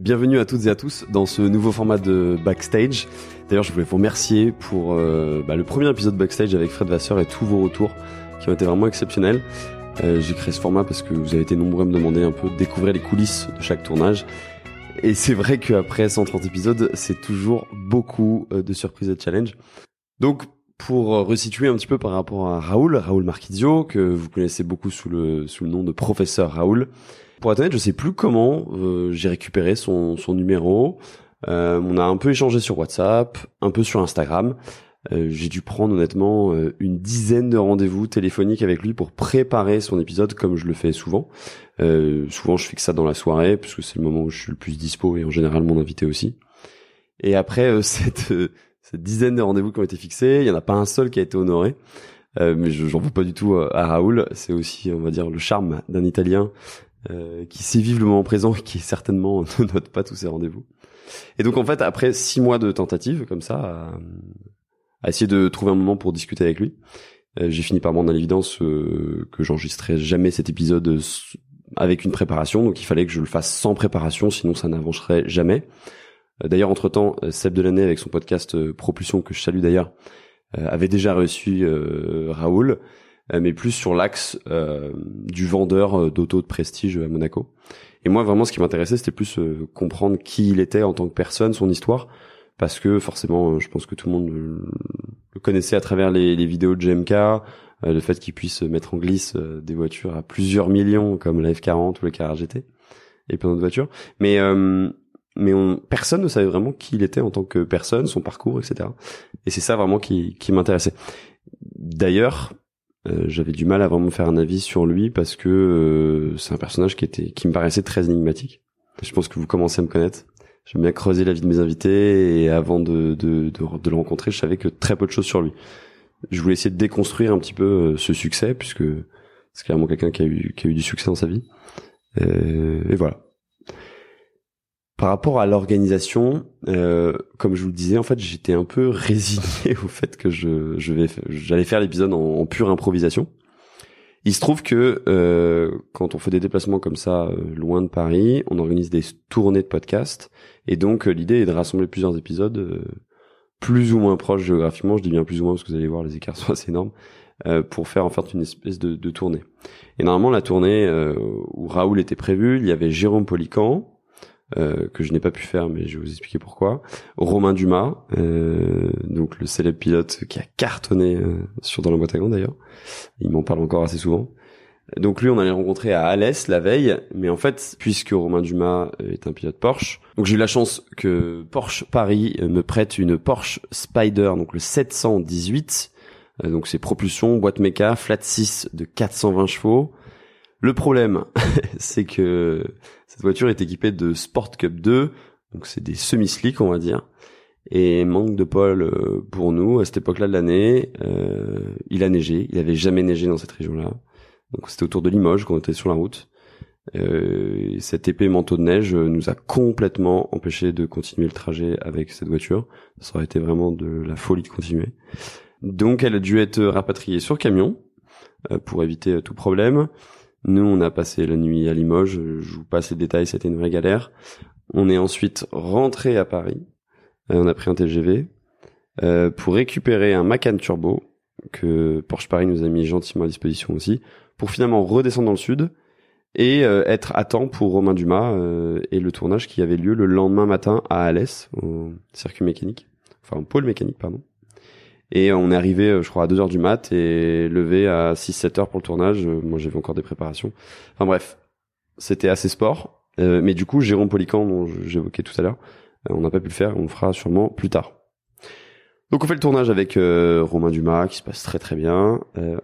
Bienvenue à toutes et à tous dans ce nouveau format de Backstage. D'ailleurs, je voulais vous remercier pour euh, bah, le premier épisode Backstage avec Fred Vasseur et tous vos retours qui ont été vraiment exceptionnels. Euh, J'ai créé ce format parce que vous avez été nombreux à me demander un peu de découvrir les coulisses de chaque tournage. Et c'est vrai qu'après 130 épisodes, c'est toujours beaucoup euh, de surprises et de challenges. Donc, pour resituer un petit peu par rapport à Raoul, Raoul Marquizio, que vous connaissez beaucoup sous le, sous le nom de professeur Raoul, pour être honnête, je sais plus comment euh, j'ai récupéré son, son numéro. Euh, on a un peu échangé sur WhatsApp, un peu sur Instagram. Euh, j'ai dû prendre honnêtement euh, une dizaine de rendez-vous téléphoniques avec lui pour préparer son épisode comme je le fais souvent. Euh, souvent je que ça dans la soirée puisque c'est le moment où je suis le plus dispo et en général mon invité aussi. Et après cette, cette dizaine de rendez-vous qui ont été fixés, il y en a pas un seul qui a été honoré. mais j'en veux pas du tout à Raoul. C'est aussi, on va dire, le charme d'un Italien euh, qui sait vivre le moment présent et qui certainement ne note pas tous ses rendez-vous. Et donc en fait, après six mois de tentatives comme ça, à, à essayer de trouver un moment pour discuter avec lui, euh, j'ai fini par me rendre à l'évidence euh, que j'enregistrais jamais cet épisode avec une préparation, donc il fallait que je le fasse sans préparation, sinon ça n'avancerait jamais. D'ailleurs, entre-temps, Seb Delaney, avec son podcast Propulsion, que je salue d'ailleurs, avait déjà reçu Raoul, euh, mais plus sur l'axe euh, du vendeur euh, d'auto de prestige à Monaco. Et moi, vraiment, ce qui m'intéressait, c'était plus comprendre qui il était en tant que personne, son histoire, parce que forcément, je pense que tout le monde le connaissait à travers les, vidéos de GMK, le fait qu'il puisse mettre en glisse des voitures à plusieurs millions, comme la F40 ou la Carrera GT, et plein d'autres voitures. Mais mais on, personne ne savait vraiment qui il était en tant que personne, son parcours, etc. Et c'est ça vraiment qui, qui m'intéressait. D'ailleurs, euh, j'avais du mal à vraiment faire un avis sur lui parce que euh, c'est un personnage qui était qui me paraissait très énigmatique. Je pense que vous commencez à me connaître. J'aime bien creuser la vie de mes invités et avant de, de, de, le rencontrer, je savais que très peu de choses sur lui. Je voulais essayer de déconstruire un petit peu euh, ce succès puisque c'est clairement quelqu'un qui a eu qui a eu du succès dans sa vie. et voilà par rapport à l'organisation, euh, comme je vous le disais, en fait, j'étais un peu résigné au fait que je, je vais, j'allais faire l'épisode en, pure improvisation. Il se trouve que euh, quand on fait des déplacements comme ça euh, loin de Paris, on organise des tournées de podcasts, et donc l'idée est de rassembler plusieurs épisodes plus ou moins proches géographiquement. Je dis bien plus ou moins parce que vous allez voir les écarts sont assez énormes. pour faire en fait une espèce de, de tournée. Et normalement la tournée où Raoul était prévu, il y avait Jérôme Polican, euh, que je n'ai pas pu faire, mais je vais vous expliquer pourquoi. Romain Dumas, euh, donc le célèbre pilote qui a cartonné euh, sur dans la boîte à gants d'ailleurs. Il m'en parle encore assez souvent. Donc lui, on allait rencontrer à Alès la veille, mais en fait, puisque Romain Dumas est un pilote Porsche, donc j'ai eu la chance que Porsche Paris me prête une Porsche Spider, donc le 718, donc c'est propulsion, boîte méca, flat 6 de 420 chevaux. Le problème, c'est que cette voiture est équipée de Sport Cup 2, donc c'est des semi-slicks on va dire, et manque de pôle euh, pour nous à cette époque-là de l'année. Euh, il a neigé, il avait jamais neigé dans cette région-là, donc c'était autour de Limoges quand on était sur la route. Euh, cet épais manteau de neige nous a complètement empêché de continuer le trajet avec cette voiture. Ça aurait été vraiment de la folie de continuer. Donc elle a dû être rapatriée sur camion euh, pour éviter tout problème. Nous, on a passé la nuit à Limoges. Je vous passe les détails, c'était une vraie galère. On est ensuite rentré à Paris. Euh, on a pris un TGV euh, pour récupérer un Macan Turbo que Porsche Paris nous a mis gentiment à disposition aussi, pour finalement redescendre dans le sud et euh, être à temps pour Romain Dumas et le tournage qui avait lieu le lendemain matin à Alès, au circuit mécanique, enfin au pôle mécanique, pardon. Et on est arrivé, euh, je crois, à 2 heures du mat et levé à 6-7 heures pour le tournage. Euh, moi, j'avais encore des préparations. Enfin bref, c'était assez sport. Euh, mais du coup, Jérôme Polican, dont j'évoquais tout à l'heure, on n'a pas pu le faire. On le fera sûrement plus tard. Donc on fait le tournage avec Romain Dumas, qui se passe très très bien.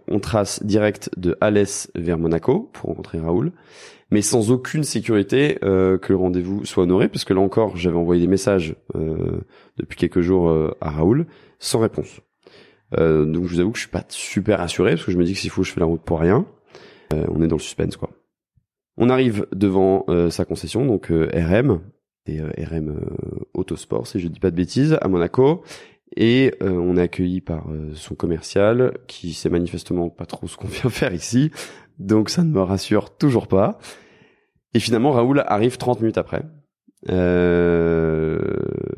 on trace direct de Alès vers Monaco pour rencontrer Raoul, mais sans aucune sécurité que le rendez-vous soit honoré, parce que là encore, j'avais envoyé des messages depuis quelques jours à Raoul, sans réponse. Euh, donc je vous avoue que je suis pas super assuré parce que je me dis que s'il faut je fais la route pour rien. Euh, on est dans le suspense quoi. On arrive devant euh, sa concession donc RM et RM Autosport si je dis pas de bêtises à Monaco et on est accueilli par son commercial qui sait manifestement pas trop ce qu'on vient faire ici donc ça ne me rassure toujours pas. Et finalement Raoul arrive 30 minutes après euh,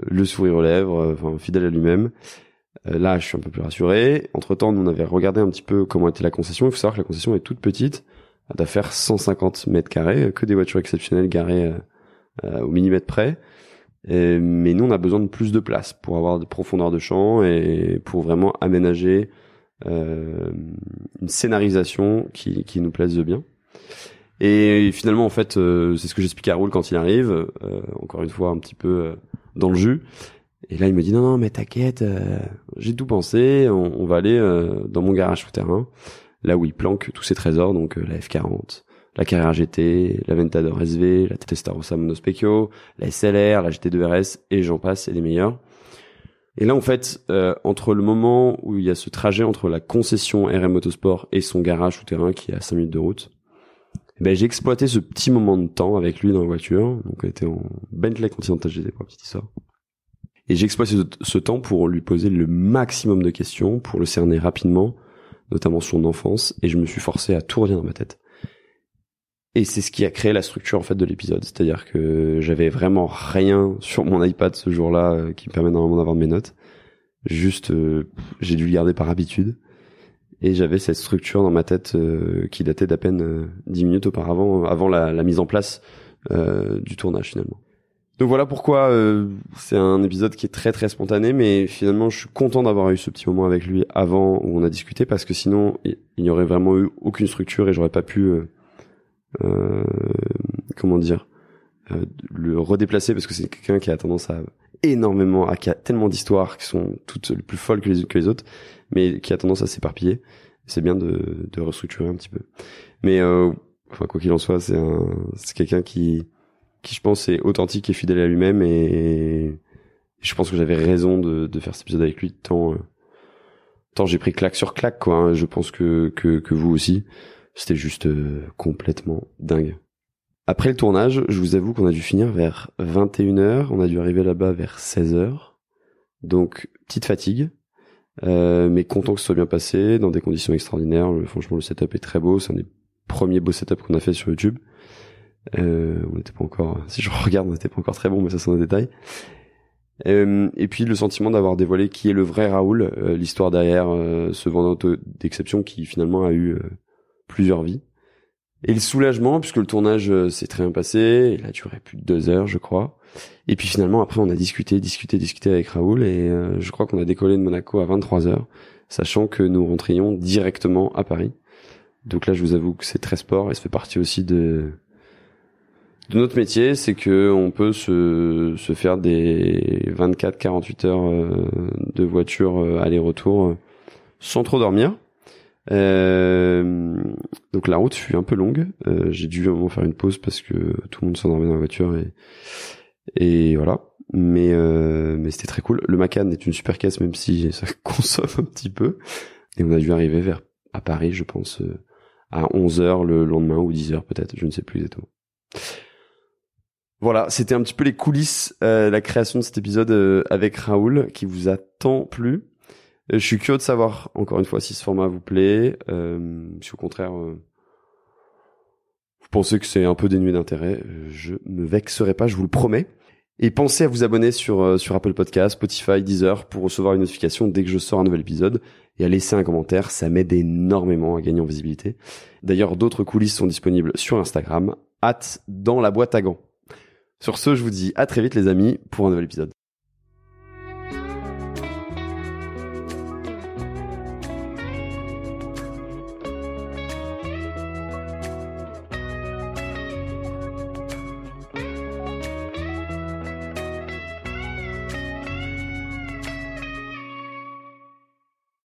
le sourire aux lèvres, enfin fidèle à lui-même. Euh, là, je suis un peu plus rassuré. Entre temps, on avait regardé un petit peu comment était la concession. Il faut savoir que la concession est toute petite, elle doit faire 150 mètres carrés, que des voitures exceptionnelles garées au millimètre près. mais nous, on a besoin de plus de place pour avoir de profondeur de champ et pour vraiment aménager euh, une scénarisation qui, qui nous plaise bien. Et finalement, en fait, euh, c'est ce que j'explique à Raoul quand il arrive, euh, encore une fois un petit peu euh, dans le jus. Et là, il me dit non, non, mais t'inquiète, j'ai tout pensé, on, on va aller dans mon garage souterrain, là où il planque tous ses trésors, donc la F40, la Carrera GT, la Ventador SV, la Testarossa Monospecchio, la SLR, la GT2 RS, et j'en passe, et les meilleurs. Et là, en fait, euh, entre le moment où il y a ce trajet entre la concession RM Motorsport et son garage souterrain qui est à 5 minutes de route, eh ben, j'ai exploité ce petit moment de temps avec lui dans la voiture. Donc, on était en Bentley Continental GT pour la petite histoire. Et j'ai exploité ce, temps pour lui poser le maximum de questions, pour le cerner rapidement, notamment son enfance, et je me suis forcé à tout redire dans ma tête. Et c'est ce qui a créé la structure en fait de l'épisode, c'est-à-dire que j'avais vraiment rien sur mon iPad ce jour-là euh, qui me permet normalement d'avoir mes notes. Juste, euh, j'ai dû le garder par habitude. Et j'avais cette structure dans ma tête euh, qui datait d'à peine dix minutes auparavant, avant la, la mise en place du tournage finalement. Donc voilà pourquoi c'est un épisode qui est très très spontané, mais finalement je suis content d'avoir eu ce petit moment avec lui avant où on a discuté parce que sinon il n'y aurait vraiment eu aucune structure et j'aurais pas pu euh, comment dire, euh, le redéplacer parce que c'est quelqu'un qui a tendance à énormément, à, qui a tellement d'histoires qui sont toutes plus folles que les, que les autres, mais qui a tendance à s'éparpiller. C'est bien de, de restructurer un petit peu. Mais euh, enfin quoi qu'il en soit, c'est c'est quelqu'un qui, qui je pense est authentique et fidèle à lui-même et, je pense que j'avais raison de, faire cet épisode avec lui tant, tant j'ai pris claque sur claque quoi. Hein. Je pense que, que que vous aussi. C'était juste euh, complètement dingue. Après le tournage, je vous avoue qu'on a dû finir vers 21h, on a dû arriver là-bas vers 16h. Donc, petite fatigue, euh, mais content que ce soit bien passé, dans des conditions extraordinaires. franchement, le setup est très beau, c'est un des premiers beaux setups qu'on a fait sur YouTube. Euh, on n'était pas encore, si je regarde, on n'était pas encore très bon, mais ça c'est un détail. Euh, et puis le sentiment d'avoir dévoilé qui est le vrai Raoul, l'histoire derrière ce vendeur d'exception qui finalement a eu plusieurs vies. Et le soulagement, puisque le tournage euh, s'est très bien passé, il a duré plus de deux heures, je crois. Et puis finalement, après, on a discuté, discuté, discuté avec Raoul, et euh, je crois qu'on a décollé de Monaco à 23 heures, sachant que nous rentrions directement à Paris. Donc là, je vous avoue que c'est très sport, et ça fait partie aussi de de notre métier, c'est que on peut se, se faire des 24-48 heures euh, de voiture aller-retour sans trop dormir. Euh, donc la route fut un peu longue. Euh, j'ai dû vraiment faire une pause parce que tout le monde s'endormait dans la voiture et voilà. Mais euh, mais c'était très cool. Le Macan est une super caisse même si ça consomme un petit peu. Et on a dû arriver vers à Paris, je pense, euh, à 11 h le lendemain ou 10 h peut-être, je ne sais plus exactement. Voilà, c'était un petit peu les coulisses, euh, la création de cet épisode euh, avec Raoul qui vous a tant plu. Euh, je suis curieux de savoir, encore une fois, si ce format vous plaît, si au contraire, vous pensez que c'est un peu dénué d'intérêt, je me vexerai pas, je vous le promets. Et pensez à vous abonner sur, sur Apple Podcast, Spotify, Deezer pour recevoir une notification dès que je sors un nouvel épisode et à laisser un commentaire, ça m'aide énormément à gagner en visibilité. D'ailleurs, d'autres coulisses sont disponibles sur Instagram, hâte dans la boîte à gants. Sur ce, je vous dis à très vite les amis pour un nouvel épisode.